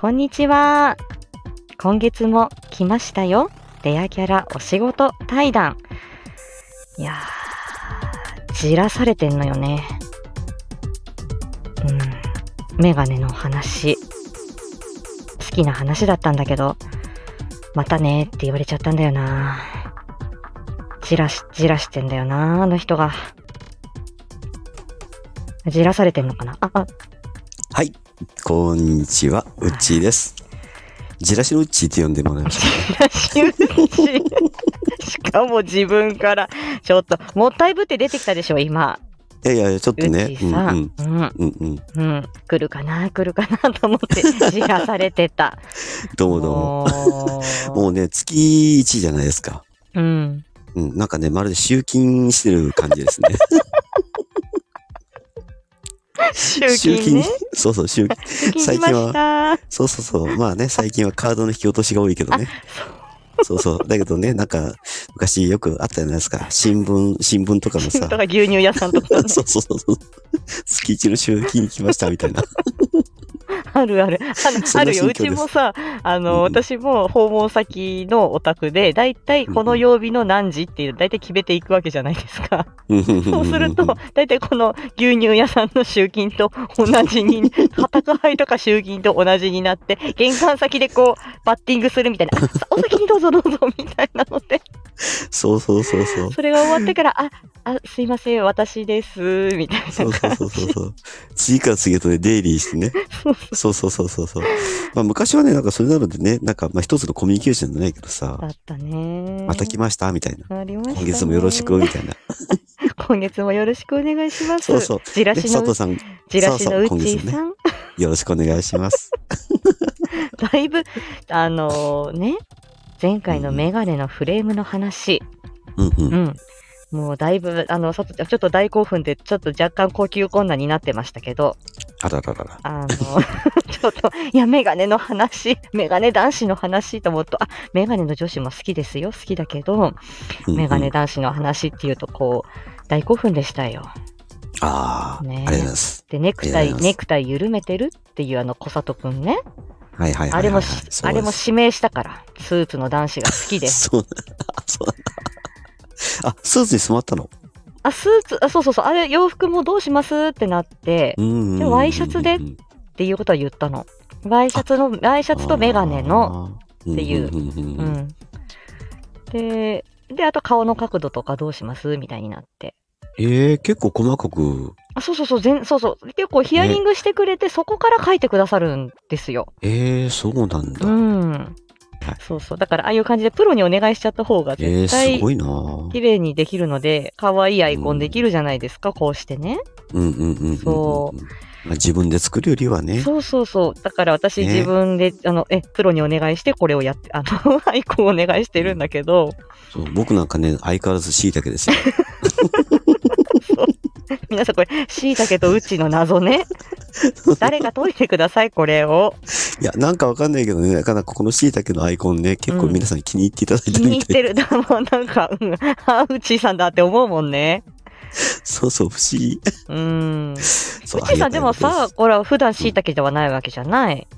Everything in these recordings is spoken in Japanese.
こんにちは。今月も来ましたよ。レアキャラお仕事対談。いやー、じらされてんのよね。うん。メガネの話。好きな話だったんだけど、またねって言われちゃったんだよな。じらし、じらしてんだよな、あの人が。じらされてんのかな？あ、あ、こんにちは、うっちーです。じらしのうっちーって呼んでもらいました。じらしかも自分から、ちょっと、もったいぶって出てきたでしょ、今。いやいや、ちょっとうね、うんうん、うん、うん来るかな、来るかなと思って、じらされてた。どうもどうも。ももうね、月1じゃないですか。う、うん。うん、なんかね、まるで集金してる感じですね。集金ね。そうそう、集金。集金しました。そうそうそう。まあね、最近はカードの引き落としが多いけどね。そうそう。だけどね、なんか、昔よくあったじゃないですか。新聞、新聞とかのさ。とか牛乳屋さんとかね、そうそうそうそう。月一の集金に来ましたみたいな。あるある。ああるよ。うちもさ、あの、うんうん私も訪問先のお宅で、だいたいこの曜日の何時っていう、だいたい決めていくわけじゃないですか。そうすると、だいたいこの牛乳屋さんの集金と同じに、宅配とか集金と同じになって、玄関先でこう、バッティングするみたいな、お先にどうぞどうぞみたいなので、そうそうそうそう。それが終わってから、あ、あ、すいません、私です、みたいなそうそう。そうそうそう。次から次へとね、デイリーしてね。そうそうそうそうそう。まあ昔はね、なんかそれなのでね、なんかまあ一つのコミュニケーションじゃないけどさだ、ったね。また来ましたみたいな。ありました、ね。今月もよろしくみたいな。今月もよろしくお願いします。そうそう。で、じらしの佐藤、さん、じらしのうそうそうちーさん。よろしくお願いします。だいぶ、あのね、前回のメガネのフレームの話、うんう。うんん。もうだいぶ、あの、そちょっと大興奮で、ちょっと若干呼吸困難になってましたけど、あらららら。あの、ちょっと、いや、メガネの話、メガネ男子の話と思うと、あ、メガネの女子も好きですよ、好きだけど、うんうんメガネ男子の話っていうと、こう、大興奮でしたよ。ああ、ありねがとうございます。で、ネクタイ、ネクタイ緩めてるっていうあの、小里くんね。はいはいはい。あれもあれも指名したから、スーツの男子が好きで。そう、あ、そうなんだ。あ、スーツに染まったの？あ、スーツ、あ、そうそうそう、あれ、洋服もどうしますってなって。でワイシャツで？っていうことは言ったの。ワイシャツの、ワイシャツとメガネの、っっていううん。で、で、あと顔の角度とかどうしますみたいになって。ええ、結構細かく、あ、そうそうそう、全、そうそう。結構ヒアリングしてくれて、そこから書いてくださるんですよ。ええ、そうなんだう。ん。そうそう。だから、ああいう感じでプロにお願いしちゃった方がええ、絶対すごいなぁ綺麗にできるので、可愛いアイコンできるじゃないですか、こうしてね。うんうんうんうんうん。そまあ、自分で作るよりはね。そうそうそう。だから私ね自分で、あの、え、プロにお願いしてこれをやって、あの、アイコンお願いしてるんだけど、そう僕なんかね、相変わらず椎茸ですよ。皆さんこれ、椎茸とうちの謎ね。誰か解いてください、これを。いや、なんかわかんないけどね、なかなかこの椎茸のアイコンね、結構皆さん気に入っていただいて気るみたい。に入ってる。だもうなんか、うん、あ、うちさんだって思うもんね。そうそう、不思議。うん。うちさんでもさ、これは普段椎茸ではないわけじゃない。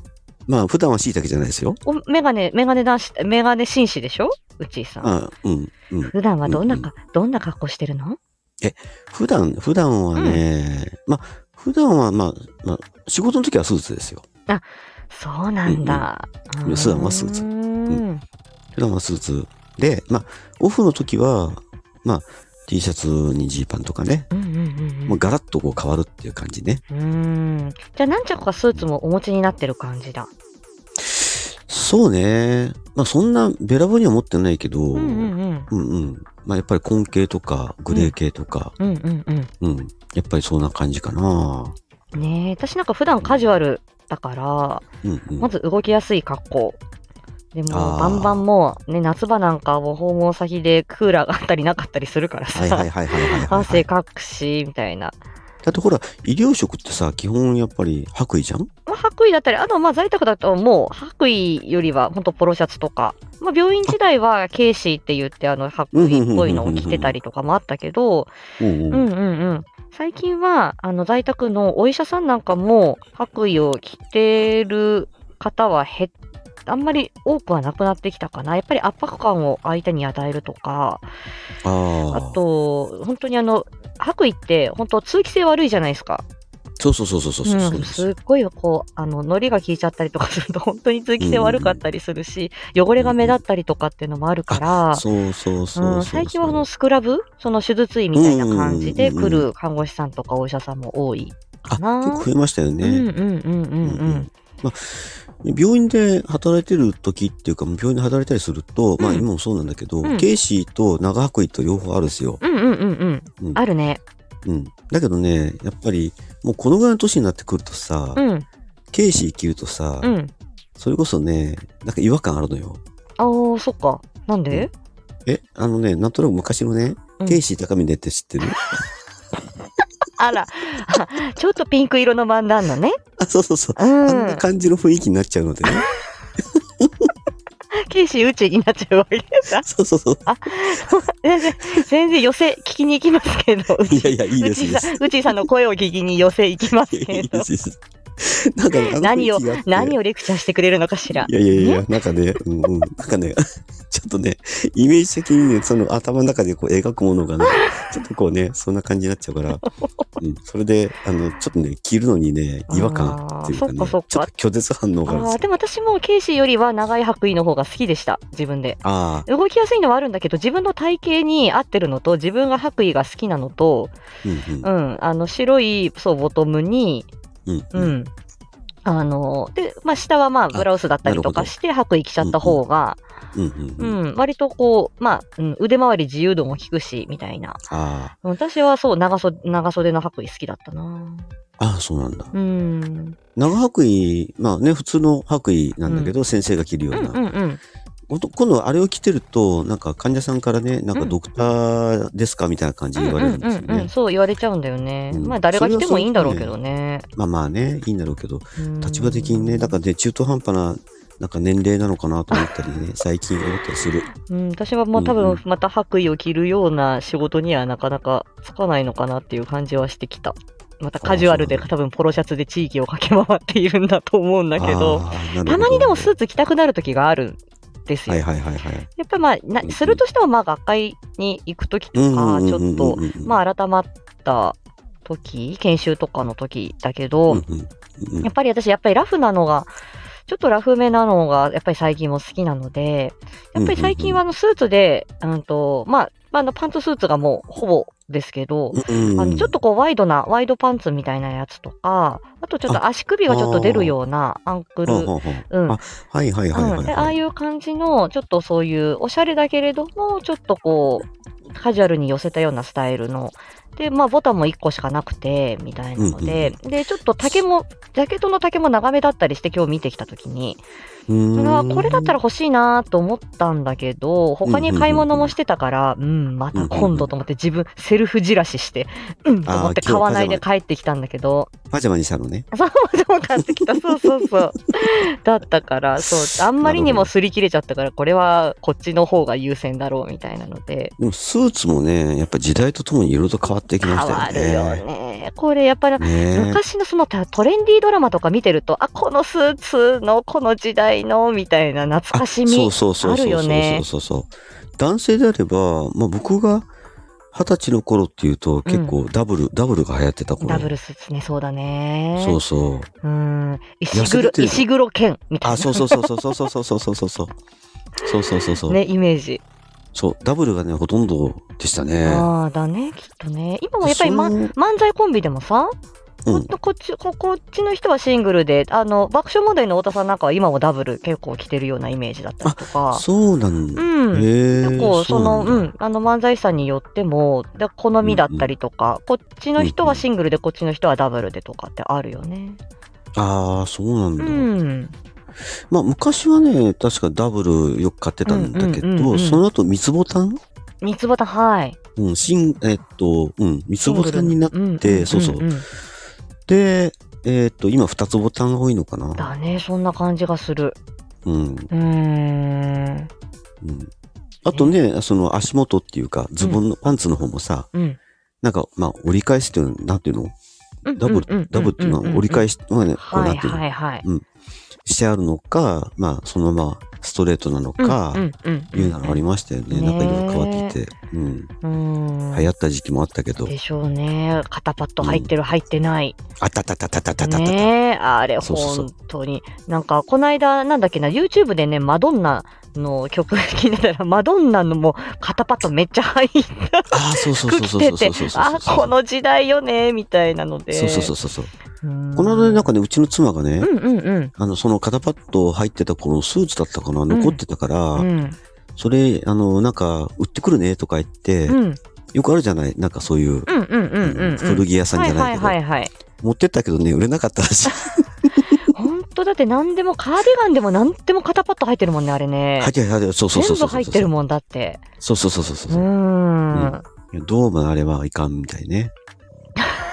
まあ、普段は椎茸じゃないですよ。おメガネ、メガネ男子、メガネ紳士でしょ？うちさん。あうん、うん。普段はどんなうんか、どんな格好してるの？普段、普段はね、まあ、普段はまあ、まあ、仕事の時はスーツですよ。そうなんだ。うんうん普段はスーツうん普段はスーツで、まあ、オフの時は、まあ、T シャツにジーパンとかね、うんうんうんもうガラッとこう変わるっていう感じね。うん。じゃあ何着かスーツもお持ちになってる感じだ。そうね。まあ、そんなべらぼうには持ってないけど、うんうんうん。うんうん。まあ、やっぱり紺系とか、グレー系とか、うんうんうん。うん。やっぱりそんな感じかな。ねえ、私なんか普段カジュアルだから、うんうん。まず動きやすい格好。でも、バンバンもう、ね、夏場なんかも訪問先でクーラーがあったりなかったりするからさ、はいはいはいはいはいはい、はい。汗かくし、みたいな。だってほら、医療職ってさ、基本やっぱり白衣じゃん？まあ、白衣だったり、あと、まあ、在宅だともう、白衣よりは、本当ポロシャツとか、まあ、病院時代は、ケーシーって言って、あの、白衣っぽいのを着てたりとかもあったけど、うんうん。うん。最近は、あの、在宅のお医者さんなんかも、白衣を着てる方は減っあんまり多くはなくなってきたかな。やっぱり圧迫感を相手に与えるとか、ああ。あと、本当にあの、白衣って本当通気性悪いじゃないですか。そうそうそうそうそうそううん、すっごいこう、あの、糊が効いちゃったりとかすると 本当に通気性悪かったりするし、汚れが目立ったりとかっていうのもあるから、そうそうそうそううん、最近はあのスクラブその手術医みたいな感じで来る看護師さんとかお医者さんも多いあ、な結構増えましたよね。うんうんうんうんうん。病院で働いてる時っていうか、病院で働いたりすると、まあうん今もそうなんだけど、うんケイシーと長白衣と両方あるんですよ。うんうんうんうん。うんあるね。うん。だけどね、やっぱり、もうこのぐらいの年になってくるとさ、うんケイシー着るとさ、うん。それこそね、なんか違和感あるのよ。ああ、そっか。なんで、え、あのね、なんとなく昔のね、うんケイシー高峰って知ってる？あら、あ ちょっとピンク色の漫談のね。あ、そうそうそう。う。あんなん感じの雰囲気になっちゃうのでね。ケイシー宇宙になっちゃうわけだ。そうそうそう。全然、全然寄せ聞きに行きますけど。いやいや、いいですいいですうちさん、の声を聞きに寄せ行きますけどいいです。なんかね、何を何をレクチャーしてくれるのかしら。い。やいやいや、なんかね、うんうん、なんかね、ちょっとね、イメージ的にね、その頭の中でこう描くものがね、ちょっとこうね、そんな感じになっちゃうから、うん、それで、あの、ちょっとね、着るのにね、違和感っていうかね、かそっか。ちょっと拒絶反応があるんでも私もケイシーよりは長い白衣の方が好きでした。自分で。あ動きやすいのはあるんだけど、自分の体型に合ってるのと、自分が白衣が好きなのと、ー、うんうん。うん、あの、白い、そう、ボトムに、うんううんん。あの、で、まあ、下はまあ、ブラウスだったりとかして、白衣着ちゃった方が、うんううんん、割とこう、まあ、うん、腕回り自由度も効くし、みたいな。あ私はそう、長袖、長袖の白衣好きだったなあ、ああ、そうなんだ。うん。長白衣、まあね、普通の白衣なんだけど、先生が着るよううんな。うんうん。ほんと今度あれを着てると、なんか患者さんからね、なんかうんドクターですかみたいな感じで言われるんですようんうんうんうん、ね。そう言われちゃうんだよね。うん。まあ誰が来てもいいんだろうけどね。まあまあね、いいんだろうけど、うん。立場的にね、だからね、中途半端な、なんか年齢なのかなと思ったりね、最近思ったりする。うん、私はもう多分また白衣を着るような仕事にはなかなかつかないのかなっていう感じはしてきた。またカジュアルで多分ポロシャツで地域を駆け回っているんだと思うんだけど、ど。たまにでもスーツ着たくなる時がある。んですよ。はいはいはいはい。やっぱりまあなするとしてもまあ学会に行く時とか、ちょっと、まあ改まった時、研修とかの時だけど、うんうんうんやっぱり私、やっぱりラフなのが、ちょっとラフめなのが、やっぱり最近も好きなので、やっぱり最近はあのスーツで、うんと、まあ、まあ、あのパンツスーツがもうほぼですけど、うんあのちょっとこうワイドな、ワイドパンツみたいなやつとか、あとちょっと足首がちょっと出るようなアンクル、あ、はいはいはいはい、うん。でああいう感じの、ちょっとそういうおしゃれだけれども、ちょっとこう、カジュアルに寄せたようなスタイルの、で、まあ、ボタンも1個しかなくて、みたいなので、で、ちょっと丈も、ジャケットの丈も長めだったりして、今日見てきたときに、それはこれだったら欲しいなと思ったんだけど、他に買い物もしてたから、うん、また今度と思って自分、セルフじらしして、うん、と思って買わないで帰ってきたんだけど、パジャマにしたのね。そうそう買ってきた。そうそうそう。だったから、そう、あんまりにも擦り切れちゃったから、これはこっちの方が優先だろうみたいなので、でもスーツもね、やっぱ時代とともにいろいろと変わってき変ましたわよね。るよね。これやっぱり、昔のそのトレンディードラマとか見てると、あ、このスーツのこの時代のみたいな懐かしみ。そうそうそうそうあるよねそうそうそう男性であれば、まあ僕が二十歳の頃っていうと結構ダブル、ダブルが流行ってた頃。ダブルスね、そうだね。そうそう。うん。石黒、石黒剣みたいな。あ、そうそうそうそうそうそうそうそうそうそう。そうそうそうそう。ね、イメージ。そう、ダブルがね、ほとんどでしたね。ああ、だね、きっとね。今もやっぱり、ま、そう漫才コンビでもさ、うんここっちここっちの人はシングルであの爆笑問題の太田さんなんかは今もダブル結構着てるようなイメージだったりとか。そうなんだ。うん。結構そのうなんあの漫才師さんによってもで好みだったりとか、こっちの人はシングルでこっちの人はダブルでとかってあるよね。ああ、そうなんうだ。ん。まあ昔はね、確かダブルよく買ってたんだけど、うんうんうんうんその後三つボタン三つボタンはい。うん、新、えっと、うん、三つボタンになっシングルて、んそうそう。んんて、えっと、今二つボタンが多いのかな。だね。そんな感じがする。うん。うーん。うん。あとね、その足元っていうか、ズボンの、パンツの方もさ、うん。なんか、まあ、折り返しっていうの、なんていうの？ダブル、ダブルっていうのは折り返しし、まあね、こうはないんていうの？はいはいしてあるのか、まあ、そのままストレートなのか、いうのがありましたよね。ねなんかいろいろ変わっていて。うん。うん。流行った時期もあったけど。でしょうね。肩パッド入ってる、入ってない。あったたたたたたたたた。ねえ、あれ、本当に。なんか、この間、なんだっけな、YouTube でね、マドンナの曲聴いてたら、マドンナのも肩パッドめっちゃ入ったあ、そうそう服そう着ててそうそうそう、あ、この時代よね、みたいなので。そうそうそうそうそう。この間ね、なんかね、うちの妻がね、うんうんうん。あの、その肩パッド入ってた頃のスーツだったかな、残ってたから、うん。それ、あの、なんか、売ってくるねとか言って、うん。よくあるじゃないなんかそういう、古着屋さんじゃないけど、はいはいはいはい。持ってったけどね、売れなかったらしい。本当だって何でも、カーディガンでも何でも肩パッド入ってるもんね、あれね。はいはいはい、そうそうそうそう。全部入ってるもんだって。そうそうそうそうそうう。ーん。どうもあれはいかんみたいね。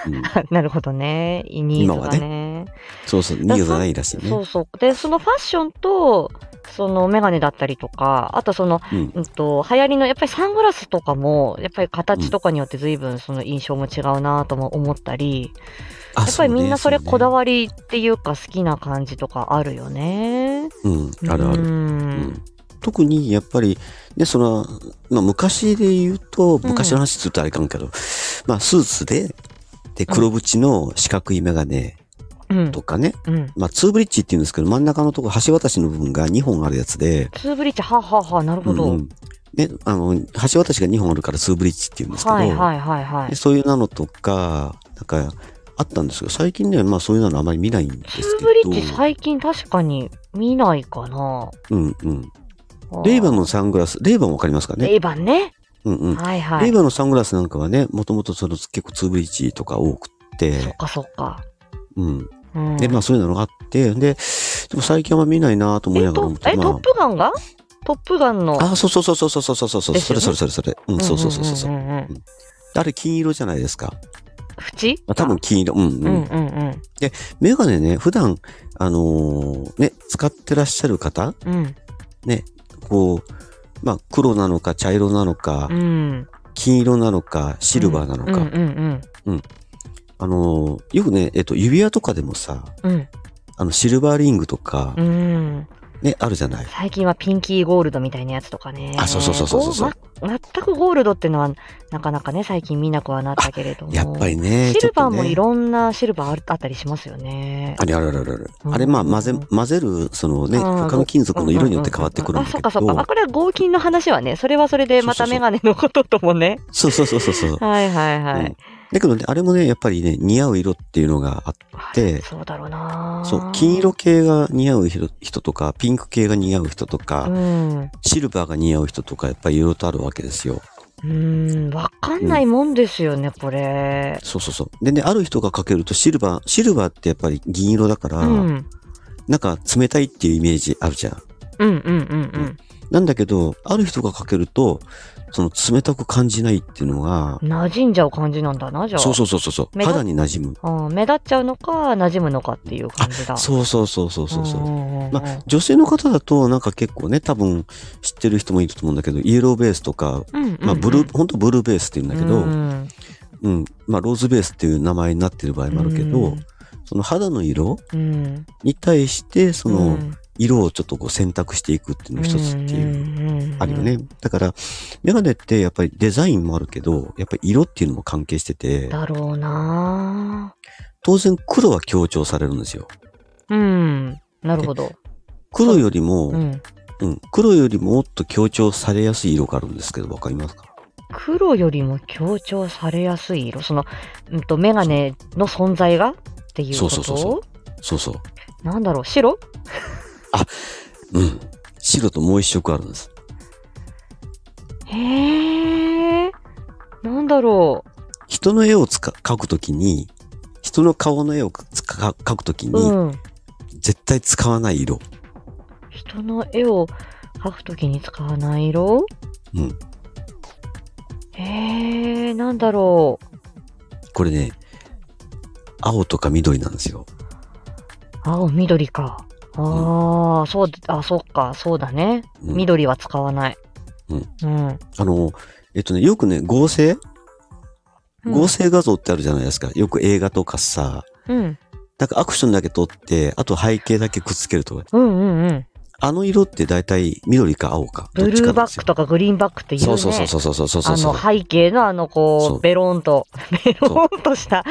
うん、なるほどね。ニーズがね。そうそう、ニーズがないらしいね。そうそう。で、そのファッションと、そのメガネだったりとか、あとその、うんうんと、流行りの、やっぱりサングラスとかも、やっぱり形とかによって随分その印象も違うなとも思ったり、あやっぱりみんなそれこだわわりっていうか好きな感じとかあるよね。うん、あるある。ううんん。特にやっぱり、ね、その、まあ昔で言うと、昔の話するとあれかんけど、まあスーツで、で、黒縁の四角いメガネうんと。かね、うん。まあツーブリッジって言うんですけど、真ん中のところ、橋渡しの部分が2本あるやつで、ツーブリッジ、はあ、はあはあ、なるほど。うんうんね、あの、橋渡しが2本あるからツーブリッジって言うんですけど、はいはいはいはいで。そういうなのとか、なんか、あったんですけど、最近ね、まあそういうのあまり見ないんですけツど。ーブリッジ最近確かに見ないかな。うんうん。レイバンのサングラス、レイバンわかりますかね？レイバンね。うんうん。はいはい。レイバンのサングラスなんかはね、もともとその結構ツーブリッジとか多くっ、そってかそっか。うん。うん、で、まあそういうのがあって、で、でも最近は見ないなと思いえながら思って、とえ、まトップガンが？トップガンの。あ、あ、そうそうそうそうそうそうそうそう、それそれそれそれ。うん、そうそうそうそう。あれ金色じゃないですか。縁あ多分金色。うん、うん。うんうんうん。メガネね、普段、あのーね、使ってらっしゃる方？うん。ね、こう、まあ黒なのか茶色なのか、うん。金色なのか、シルバーなのか、うんうんあのーよくね、えっと、指輪とかでもさ、うん。うん。あの、シルバーリングとか、うん。ね、あるじゃない。最近はピンキーゴールドみたいなやつとかね。あそうそうそうそうそうま全くゴールドっていうのは、なかなかね、最近見なくはなったけれども。やっぱりね、シルバーもいろんなシルバーあったりしますよね。あれあるあるあるある。うんあれ、まあ、混ぜ、混ぜる、そのね、うん他の金属の色によって変わってくるんだあ、そけっかそっか。あ、ど、これは合金の話はね、それはそれでまたメガネのことともね。そうそうそうそうそう。はいはいはい。うんだけどね、あれもね、やっぱりね、似合う色っていうのがあって、そうだろうなそう、金色系が似合う人人とか、ピンク系が似合う人とか、うん。シルバーが似合う人とか、やっぱりいろいろとあるわけですよ。うん、わかんないもんですよね、これ。そうそうそう。でね、ある人がかけるとシルバー、シルバーってやっぱり銀色だから、うん。なんか冷たいっていうイメージあるじゃん。うんうんうんうん。なんだけど、ある人がかけると、その冷たく感じないっていうのが、馴染んじゃう感じなんだな、じゃあ。そうそうそうそう肌に馴染む。うん目立っちゃうのか、馴染むのかっていう感じだ。そうそうそうそうそうそう。うんまあ、女性の方だと、なんか結構ね、多分知ってる人もいると思うんだけど、イエローベースとか、うんうんうんまあ、ブルー、本当ブルーベースって言うんだけど、うんうん、まあ、ローズベースっていう名前になってる場合もあるけど、うんその肌の色うんに対して、そのうん色をちょっとこう選択していくっていうの一つっていう、うんあるよね。だから、メガネってやっぱりデザインもあるけど、やっぱり色っていうのも関係してて、だろうな当然黒は強調されるんですよ。うん。なるほど。黒よりも、うん。うん、黒よりももっと強調されやすい色があるんですけど、わかりますか？黒よりも強調されやすい色？その、うんと、メガネの存在がっていうこと？そうそうそうそうそう。なんだろう、白？うん。白ともう一色あるんです。へえ。なんだろ人の絵をつか描くときに、人の顔の絵をつか描くときう。に、うん。絶対使わない色。人の絵を描くときに使わない色？うん。へえ、なんだろう。これね、青とか緑なんですよ。青、緑か。ああ、そう、あ、そっか、そうだね。うん緑は使わない。うん。うん。あの、えっとね、よくね、合成？合成画像ってあるじゃないですか。よく映画とかさ、うん。なんかアクションだけ撮って、あと背景だけくっつけるとか。うんうんうん。あの色って大体緑か青か。どブっちルかーバックとかグリーンバックっていうね。そうそうそうそうそうそうそうあそう。の背景のあのそこううベロンとベロンとした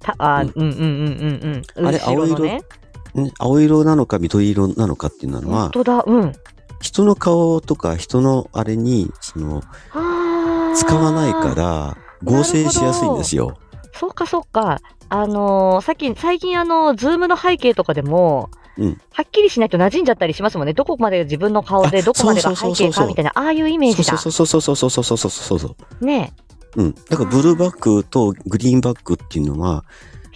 たあうんうんうんうんうんあれ青色？ねね青色なのか緑色なのかっていうのは本、当だ、うん。人の顔とか人のあれに、その、使わないから合成しやすいんですよ。そうかそうか。あのーさっき、最近あの、ズームの背景とかでも、うんはっきりしないと馴染んじゃったりしますもんね。どこまで自分の顔で、あどこまでが背そうそうそうそう景かみたいな、ああいうイメージだ。そうそうそうそうそうそうそうそうそうそう。ねうん。だからブルーバックとグリーンバックっていうのは、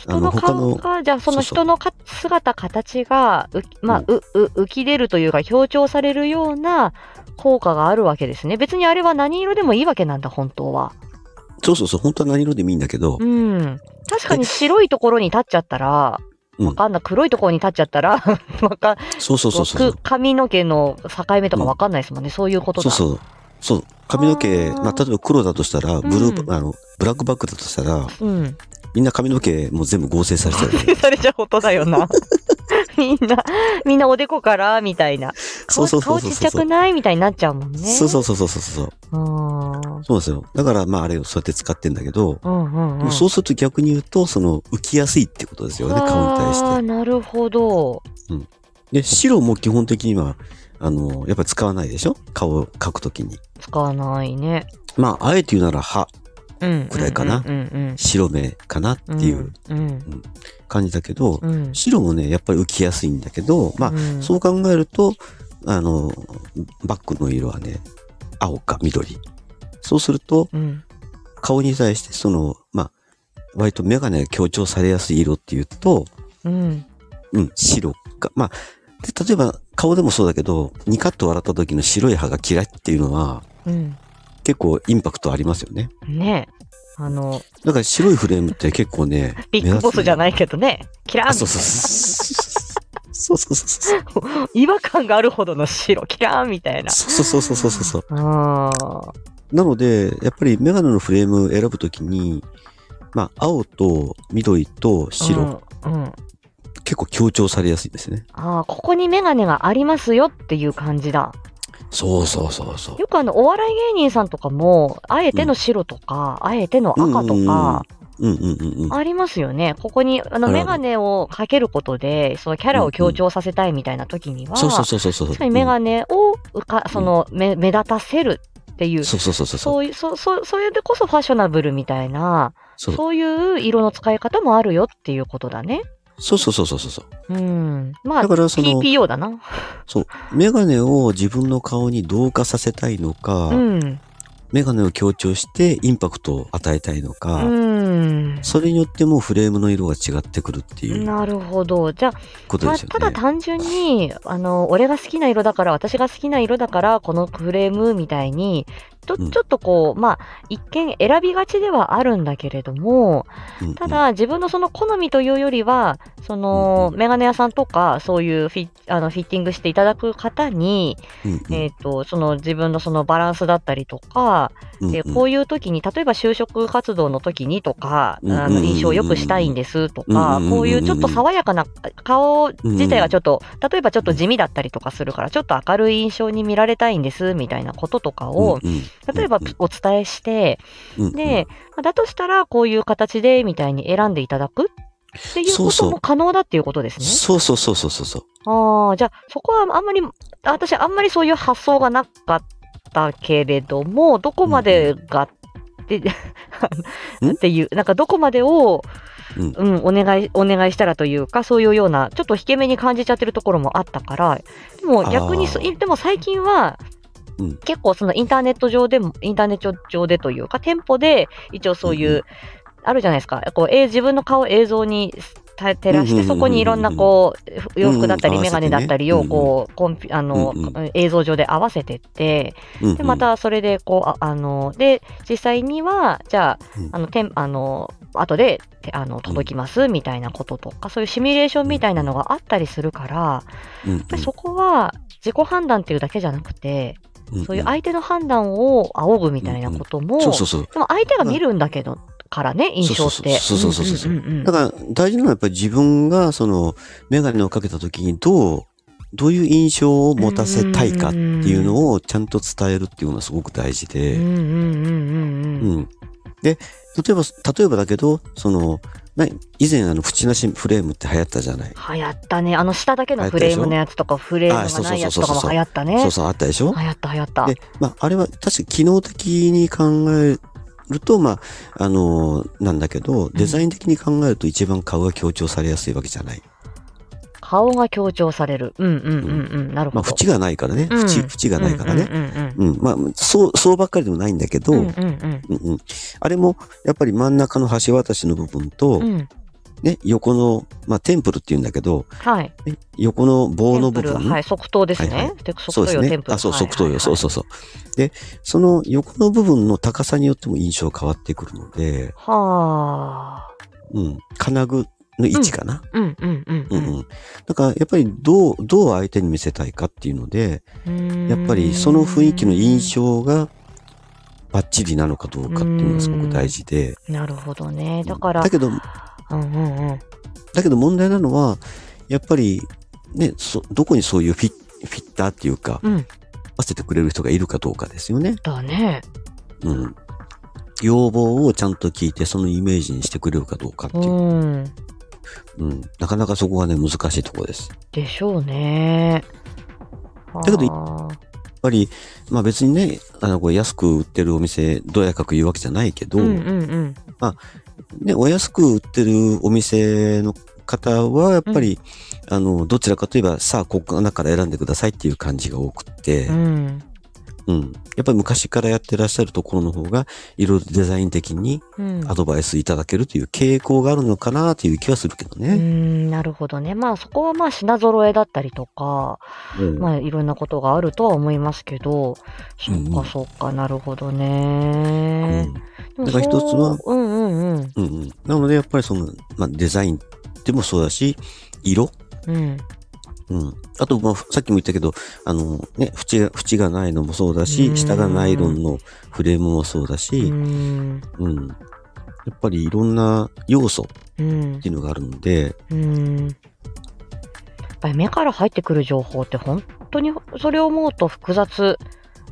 人の顔が、じゃあその人のか姿、形が、うまあ、う、う、浮き出るというか、強調されるような効果があるわけですね。別にあれは何色でもいいわけなんだ、本当は。そうそうそう、本当は何色でもいいんだけど、うん。確かに白いところに立っちゃったら、うんわかんない。黒いところに立っちゃったら、わかそうそうそうそう。く髪の毛の境目とかわかんないですもんね。そういうことだ。そうそう。そう。髪の毛、まあ、例えば黒だとしたら、ブルー、うんあの、ブラックバックだとしたら、うん。みんな髪の毛もう全部合成されちゃうよね。されちゃうことだよな。みんな、みんなおでこから、みたいな。顔そうそうそう顔ちっちゃそうそう。くないみたいになっちゃうもんね。そうそうそうそうそうそう。う。ん。うんそうですよ。だから、まあ、あれをそうやって使ってんだけど、うんうん。でもそうすると逆に言うと、その、浮きやすいってことですよね、顔に対しああ、て。なるほど。で、白も基本的には、あの、やっぱり使わないでしょ？顔を描くときに。使わないね。まあ、あえて言うなら歯、うん。くらいかな？白目かなってうん。いううん。感じだけど、うん。白もね、やっぱり浮きやすいんだけど、まあ、うんそう考えると、あの、バックの色はね、青か緑。そうすると、うん。顔に対して、その、まあ、割とメガネが強調されやすい色っていうと、うん。うん、白か。まあ、で例えば顔でもそうだけど、ニカッと笑った時の白い歯が嫌いっていうのは、うん。結構インパクトありますよね。ねえ。あの、だから白いフレームって結構ね、ビッグボスじゃい。ないけどね。キラーンあ、そうそうそう。そうそうそうそう。違和感があるほどの白、キラーンみたいな。そうそうそうそうそうそう。ああ。なので、やっぱりメガネのフレーム選ぶときに、まあ、青と緑と白、うん。うん。結構強調されやすいですね。ああ、ここにメガネがありますよっていう感じだ。そうそうそうそう。よくあの、お笑い芸人さんとかも、あえての白とか、あえての赤とか。ありますよね。ここに、あの、メガネをかけることで、そのキャラを強調させたいみたいな時には、そうそうそうそうそう。確かにメガネをうか、その、目目立たせるっていう、そうそうそうそう。そういう、そう、そう、それでこそファッショナブルみたいな、そういう色の使い方もあるよっていうことだね。そうそうそうそうそう。うん。まあ、だからその TPO だな。そう。メガネを自分の顔に同化させたいのか、うん。メガネを強調してインパクトを与えたいのか、うん。それによってもフレームの色が違ってくるっていうなるほど。じゃあ、ね。たただ単純に、あの、俺が好きな色だから、私が好きな色だから、このフレームみたいに、ちょうん。ちょっとこう、まあ、一見選びがちではあるんだけれども、ただ自分のその好みというよりは、その、うんメガネ屋さんとか、そういうフィあのフィッティングしていただく方に、えっ、と、その自分のそのバランスだったりとか、でこういう時に、例えば就職活動の時にとか、うんあの印象を良くしたいんですとかうん、こういうちょっと爽やかな顔自体がちょっと、例えばちょっと地味だったりとかするから、ちょっと明るい印象に見られたいんですみたいなこととかを、例えばお伝えして、うんうん。で、まあだとしたらこういう形でみたいに選んでいただくっていうことも可能だっていうことですね。そうそうそうそうそう。そう。ああ、じゃあそこはあんまり、私あんまりそういう発想がなかったけれども、どこまでがって、ん っていう、なんかどこまでを、うん。うん、お願い、お願いしたらというか、そういうような、ちょっと引け目に感じちゃってるところもあったから、でも逆にでも最近は、うん。結構そのインターネット上でも、インターネット上でというか、店舗で一応そういう、うんうん。あるじゃないですか。こう、えー自分の顔を映像にた照らして、そこにいろんなこう、洋服だったり、うんメガネだったりを、こう、コンピあの、映像上で合わせてって、で、ま、たそれで、こう、ああの、で、実際には、じゃあ、うん。あの、てんあの、後で、てあの、届きます、みたいなこととか、そういうシミュレーションみたいなのがあったりするから、やっぱりそこは、自己判断っていうだけじゃなくて、うんうん。そういう相手の判断を仰ぐみたいなことも。でも相手が見るんだけど、からね、印象って。そうそうそうそうだから大事なのはやっぱり自分がそのメガネをかけた時にどう、どういう印象を持たせたいかっていうのをちゃんと伝えるっていうのはすごく大事で。で、例えば、例えばだけど、その、な以前あの、縁なしフレームって流行ったじゃない。流行ったね。あの下だけのフレームのやつとか、フレームがないやつとかも流行ったね。そうそう、あったでしょ？流行った流行った。で、まあ、あれは確か機能的に考えると、まあ、あのなんだけど、デザイン的に考えると一番顔が強調されやすいわけじゃない。顔が強調される。うんうんうんうん。なるほまあ、ど。縁がないからね。うん縁、縁がないからね。うんうんうん。まあ、そう、そうばっかりでもないんだけど、うんうん。うんあれも、やっぱり真ん中の橋渡しの部分と、うん。うん。ね、横の、まあ、テンプルって言うんだけど、はい。ね横の棒の部分。はい、側頭ですはいはね。でそうですね側頭よ、テン。プル。あ、そう、はい側頭よ。そうそうう。そう。で、その横の部分の高さによっても印象変わってくるので、はあ。うん。金具の位置かな。うんうんうんうん、うん。だから、やっぱりどう、どう相手に見せたいかっていうので、うん。やっぱりその雰囲気の印象がバッチリなのかどうかっていうのがすごく大事で。なるほどね。だから、だけど、うんうんうん。だけど問題なのは、やっぱり、ね、そ、どこにそういうフィフィッターっていうか、うん。合わせてくれる人がいるかどうかですよね。だね。うん。要望をちゃんと聞いて、そのイメージにしてくれるかどうかっていうう。ん。うん。なかなかそこがね、難しいところです。やっでしょうね。けどあーぱり、まあ別にね、あの、これ安く売ってるお店、どやかく言うわけじゃないけど、うんうんうん。ね、お安く売ってるお店の方は、やっぱり、あの、どちらかといえば、さあ、ここの中から選んでくださいっていう感じが多くって、うん。うん。やっぱり昔からやってらっしゃるところの方が、いろいろデザイン的にうん。アドバイスいただけるという傾向があるのかなという気はするけどうね。ん、なるほどね。まあそこはまあ品揃えだったりとか、うんまあいろんなことがあるとは思いますけど、そっうんうんかそっか、なるほどうね。んでもだから一つはそううんうんうん。うんうん。なので、やっぱりその、まあ、デザインでもそうだし、色うん。うん。あと、まあ、さっきも言ったけど、あの、ね、縁が、縁がないのもそうだしう、ん下がナイロンのフレームもそうだうし、ん。うん。やっぱりいろんな要素っうんていうのがあるので、うん。やっぱり目から入ってくる情報って本当にそれを思うと複雑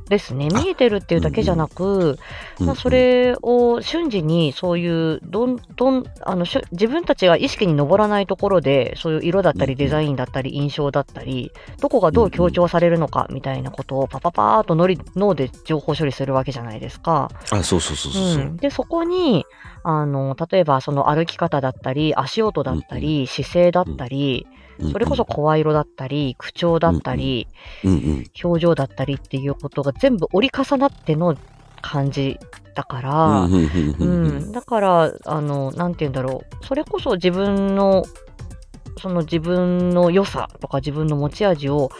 ですね。あ見えてるっていうだけじゃなく、うんまあ、そ、れを瞬時にそういうどんどんあの自分たちが意識に上らないところでそういう色だったりうんデザインだったり印象だったりどこがどう強調されるのかみたいなことをパパパーっと脳脳で情報処理するわけじゃないですか。あ、そうそうそうそうそう。う。ん、でそこにあの例えばその歩き方だったり足音だったり姿勢だったりうんそれこそ、声色だったり口調だったり。表情だったりっていうことが全部折り重なっての感じだから、うん、だから、あの、なんて言うんだろう。それこそ自分の、その自分の良さとか自分の持ち味を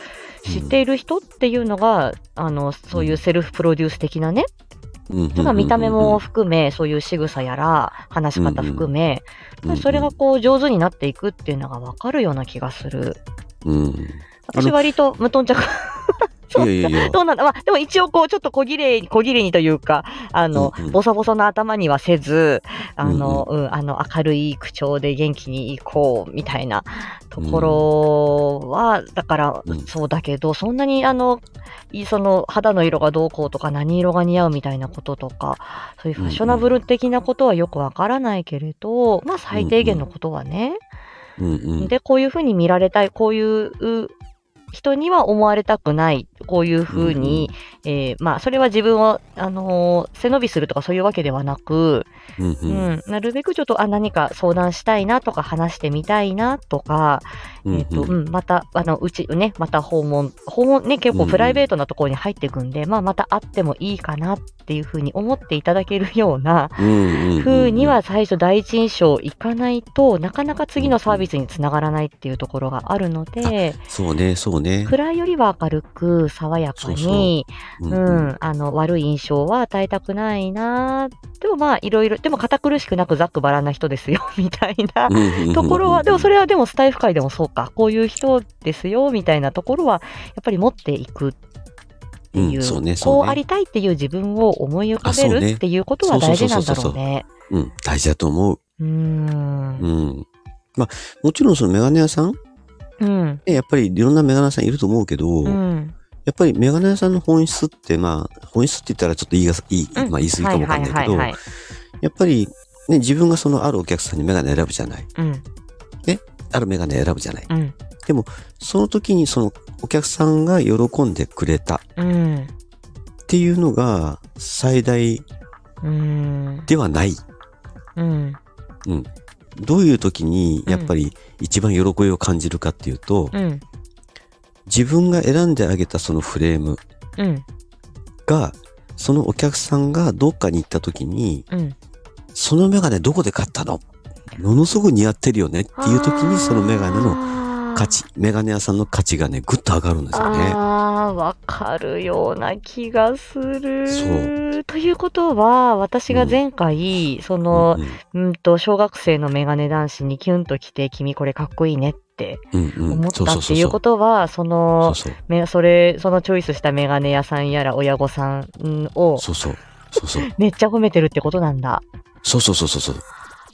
知っている人っていうのが、あの、そういうセルフプロデュース的なね、うんうんうんうんだから見た目も含め、そういう仕草やら、話し方含め、それがこう上手になっていくっていうのがわかるような気がする。うん。私割と無頓着。そう。いやいやいや。どうなんだ。まあ、でも一応こう、ちょっと小切れに、小切れにというか、あの、うんうん。ボサボサの頭にはせず、あの、うん、あの、明るい口調で元気に行こう、みたいなところは、だからうん、そうだけど、そんなに、あの、いその、肌の色がどうこうとか、何色が似合うみたいなこととか、そういうファッショナブル的なことはよくわからないけれど、まあ、最低限のことはね、うんうん。で、こういうふうに見られたい、こういうう人には思われたくない、こういうふうに、えーまあ、それは自分を、あのー背伸びするとかそういうわけではなく、うんううんん、なるべくちょっと、あ、何か相談したいなとか話してみたいなとか、うんえっ、と、うん、また、あの、うち、ね、また訪問、訪問ね、結構プライベートなところに入っていくんで、まあ、また会ってもいいかなっていうふうに思っていただけるような、うんうんうんふうには最初第一印象いかないとなかなか次のサービスにつながらないっていうところがあるので、そうね、そうね。暗いよりは明るく爽やかにううんあの悪い印象は与えたくないなでもまあいろいろでも堅苦しくなくざっくばらんな人ですよ みたいなうんところはでもそれはでもスタイフ界でもそうかこういう人ですよみたいなところはやっぱり持っていくっていう,、うんそうねそうねこうありたいっていう自分を思い浮かべあそうねるっていうことは大事なんだろうね。ううん、大事だと思う。うーん。うん。まあ、もちろんそのメガネ屋さん、うん。ね、やっぱりいろんなメガネ屋さんいると思うけど、うん。やっぱりメガネ屋さんの本質って、まあ、本質って言ったらちょっと言いがいい、うんまあ言い過ぎかもわかんないけど、やっぱり、ね、自分がそのあるお客さんにメガネ選ぶじゃない。うん。あるメガネ選ぶじゃない。うん。その時にそのお客さんが喜んでくれたうん。っていうのが最大うん。ではない。うん。どういう時にやっぱり一番喜びを感じるかっていうと、うん。自分が選んであげたそのフレームうん。が、そのお客さんがどっかに行った時に、うん。そのメガネどこで買ったの？ものすごく似合ってるよねっていう時にそのメガネのの価値、メガネ屋さんの価値がね、ぐっと上がるんですよね。ああ、わかるような気がする。そうということは、私が前回、その、うんと、小学生のメガネ男子にキュンと来て、君これかっこいいねってうんうんうん思ったっていうことは、そそのう、そう。めそれ、そのチョイスしたメガネ屋さんやら親御さんをそうそう。そうそう。めっちゃ褒めてるってことなんだ。そうそうそうそうそう。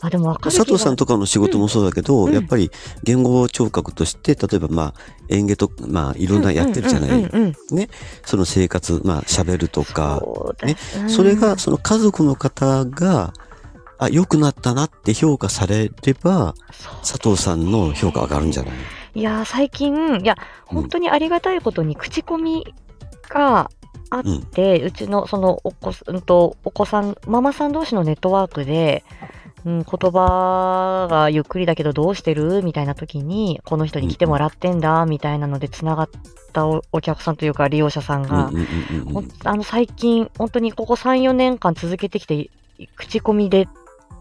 あ、でもわかる佐藤さんとかの仕事もそうだけど、うん。やっぱり言語聴覚として、例えばまあ演芸と、まあいろんなやってるじゃない。うんうんうんうんその生活、まあ喋るとか、ねうんそれがその家族の方が、あ、良くなったなって評価されれば、佐藤さんの評価上がるんじゃない？いやー、最近、いや、うん。本当にありがたいことに口コミがあって、うちのそのお子,、うん、とお子さん、ママさん同士のネットワークで、うん、言葉がゆっくりだけどどうしてる？みたいな時に、この人に来てもらってんだ、みたいなので繋がったおお客さんというか利用者さんが、あの最近、本当にここ3、4年間続けてきて、口コミでっ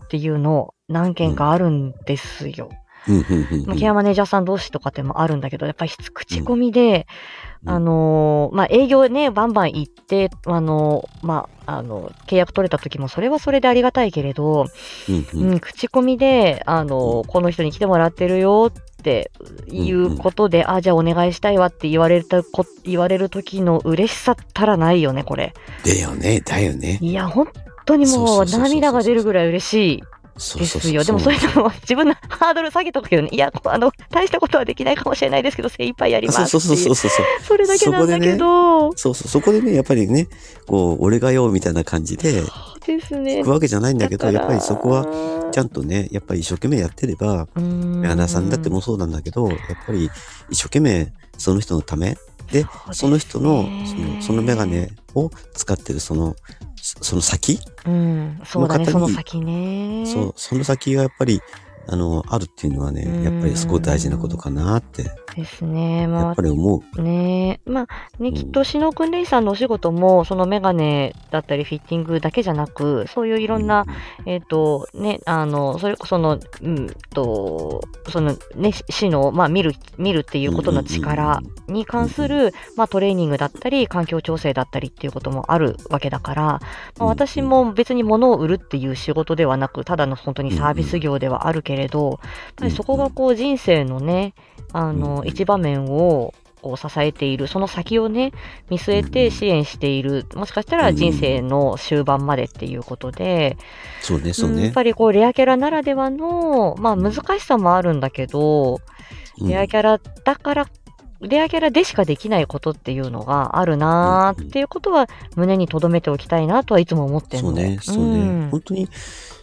ていうの何件かあるんですよ。まあケアマネージャーさん同士とかでもあるんだけど、やっぱり口コミで、うんあのーまあ、営業ね、バンバン行って、あのーまあ、あの、契約取れた時もそれはそれでありがたいけれど、うんうん。うん、口コミで、あのーこの人に来てもらってるよっていうことで、あ、じゃあお願いしたいわって言われたこ、言われる時の嬉しさったらないよね、これ。だよね、だよね。いや、本当にもう。涙が出るぐらい嬉しいですよ。でもそれでも 自分のハードル下げとくけどね、いや、あの、大したことはできないかもしれないですけど、精一杯やりますそうそうそうそうそう。それだけなんだけど、そうそう、そこでね、やっぱりね、こう、俺がよ、みたいな感じで、ですね。行くわけじゃないんだけど、やっぱりそこは、ちゃんとね、やっぱり一生懸命やってれば、メメガネ屋さんだってもそうなんだけど、やっぱり一生懸命その人のため、で、その人の、その、そのメガネを使ってるその、そその先、うん、そうだね、の方にその先ね。そう、その先がやっぱり、あの、あるっていうのはね、やっぱりすごい大事なことかなって、ですね。やまっぱり思う。あ、ね。まあ、ね、うん。きっと、しのくんれいさんのお仕事も、そのメガネだったり、フィッティングだけじゃなく、そういういろんな、えっ、と、ね、あの、それこその、うんと、そのね、し死の、まあ、見る、見るっていうことの力に関する、まあ、トレーニングだったり、環境調整だったりっていうこともあるわけだから、まあ、私も別に物を売るっていう仕事ではなく、ただの本当にサービス業ではあるけれど、やっぱりそこがこう人生のね、あの、一場面を、こう支えている、その先をね、見据えて支援している、もしかしたら人生の終盤までっていうことで、そうね、そうねうんやっ。ぱりこうレアキャラならではの、まあ難しさもあるんだけど、うんレアキャラだから、レアキャラでしかできないことっていうのがあるなーっていうことは胸に留めておきたいなとはいつも思ってるの。そうね、そうね。ん本当に、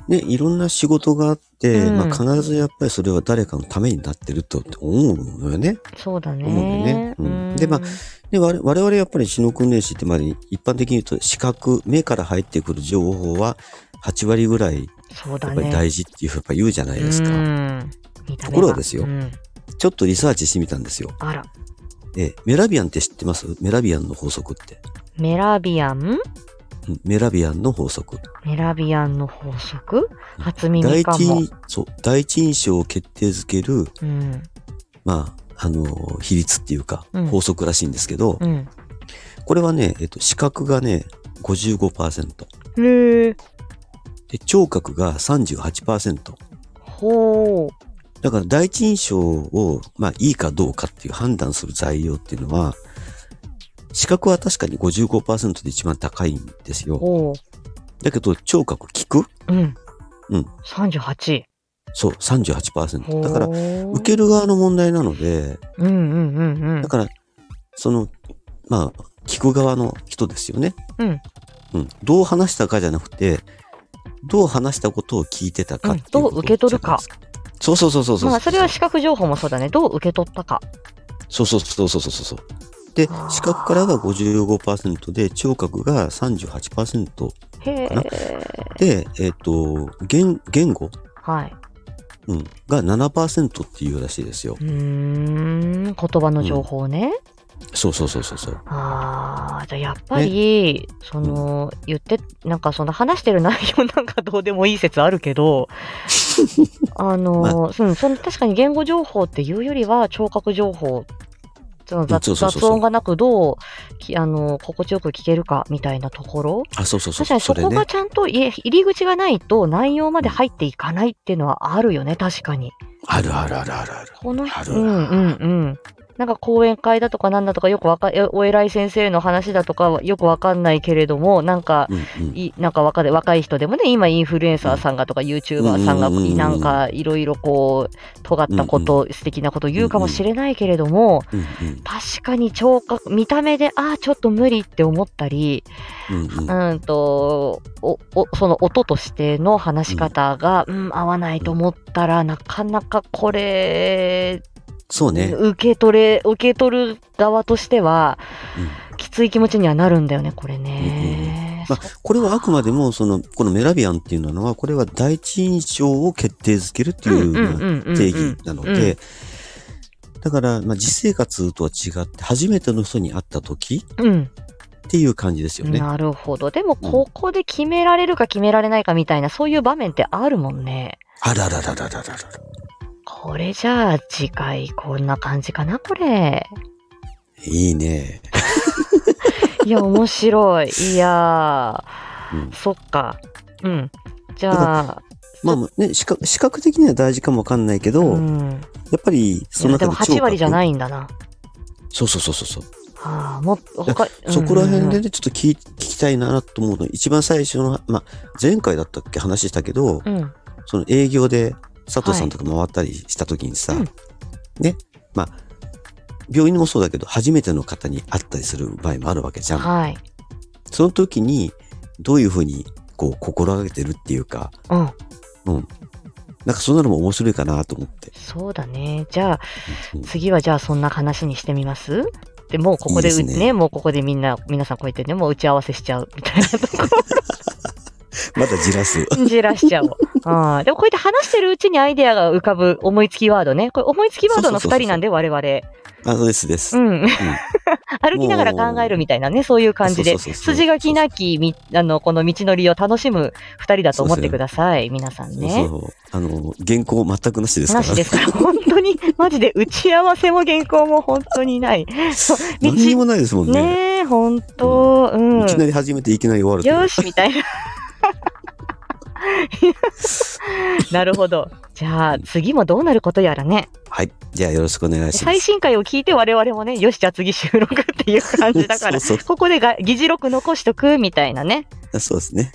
ね、いろんな仕事があって、うんまあ必ずやっぱりそれは誰かのためになってると思うのよね。そうだね。思うんだよねうんでまあで、我我々やっぱり死の訓練士ってまで一般的に言うと視覚、目から入ってくる情報は8割ぐらい。やっぱり大事っていうふうに言うじゃないですか。うん見た目ところがですようんちょっとリサーチしてみたんですよ。あら。え、メラビアンって知ってます？メラビアンの法則って。メラビアン？うんメラビアンの法則。メラビアンの法則？初耳第かも。一、そう、第一印象を決定づける、うん。まあ、あの、比率っていうかうん、法則らしいんですけど、うん。これはね、えっと、視覚がね、55%。へえ。で、聴覚が38%。ほう。だから第一印象を、まあいいかどうかっていう判断する材料っていうのは、視覚は確かに55%で一番高いんですよ。ほだけど聴覚聞く？う。うん。うん。38。そう、38%。だから、受受ける側の問題なので、うんうんうんうんだ。から、その、まあ、聞く側の人ですよね。うん。うん。どう話したかじゃなくて、どう話したことを聞いてたかっていうんどう受け取るか。そうそうそうそうそう。まあ、それは視覚情報もそうだね。どう受け取ったか。そうそうそうそうそうそう。であー、視覚からが55%で、聴覚が38%へえ。で、えっ、と、言、言語、はい。うん、が7%っていうらしいですよう。ーん。言葉の情報ね。そうそうそうそうそう。ああ、じゃあやっぱり、その、言って、なんかその話してる内容 なんかどうでもいい説あるけど、あの、うん、その確かに言語情報っていうよりは聴覚情報、そのうん雑音がなくどうき、あの、心地よく聞けるかみたいなところ？あ、そうそうそう。確かにそこが。ちゃんといえ入り口がないと内容まで入っていかないっていうのはあるよね、確かに。あるあるあるあるある。このあるうんうんうん。なんか講演会だとかなんだとかよくわかえお偉い先生の話だとかはよくわかんないけれども、なんか、うんうん。いなんか若い若い人でもね、今インフルエンサーさんがとか YouTuber さんがうんうんうんうんなんかいろいろこう、尖ったこと、素敵なこと言うかもしれないけれども、うんうん。確かに聴覚、見た目で、ああ、ちょっと無理って思ったり、うんうん。うんと、お、お、その音としての話し方が、うん、合わないと思ったら、なかなかこれ、そうね。受け取れ、受け取る側としては、うんきつい気持ちにはなるんだよね、これね。まあ、これはあくまでも、その、このメラビアンっていうのは、これは第一印象を決定づけるっていうまあ定義なので、だから、まあ、実生活とは違って、初めての人に会った時うん、うん。っていう感じですよね。なるほど。でも、ここで決められるか決められないかみたいな、そういう場面ってあるもんね。あららららららら。これじゃあ、次回こんな感じかな、これ。いいね。いや、面白い。いやうんー、そっか。うん。じゃあ、まあね、視覚、視覚的には大事かもわかんないけど、うん。やっぱり、そのいやでも8割じゃい。ないんだな。そうそうそうそうそう。はあ、もそこら辺でね、ちょっと聞い聞きたいなと思うの。一番最初の、まあ、前回だったっけ話したけど、うん。うん。その営業で佐藤さんとか回ったりした時にさ、うんね、まあ、病院もそうだけど、初めての方に会ったりする場合もあるわけじゃん。はい。その時に、どういうふうに、こう、心がけてるっていうか、うん。うん。なんかそんなのも面白いかなと思って。そうだね。じゃあ、うん次はじゃあそんな話にしてみます？で、もうここでねね、もうここでみんな、皆さんこうやってね、もう打ち合わせしちゃうみたいなとこ まだじらす。じらしちゃおう。ああでもこうやって話してるうちにアイデアが浮かぶ思いつきワードね。これ思いつきワードの二人なんで、我々。あ、そうですです。うん。歩きながら考えるみたいなね、そういう感じで、筋書きなきみ、あの、この道のりを楽しむ二人だと思ってください。皆さんね。そう。あの、原稿全くなしですから。なしですから、本当に、マジで打ち合わせも原稿も本当にない。そう道何にもないですもんね。ねえ、本当、うん。いきなり始めていきなり終わるよし、みたいな。なるほど。じゃあ、次もどうなることやらね。はい。じゃあよろしくお願いします。最新回を聞いて我々もね、よし、じゃあ次収録っていう感じだから、そうここでが議事録残しとくみたいなね。そうそうですね。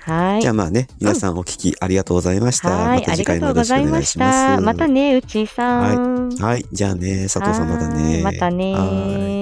はいじゃ。あまあね、皆さんお聞きありがとうございました。はい、また次回もよろしくお願いします。た。またね、うちさん。はい。じゃあね、佐藤さんまたね。はいまたねはい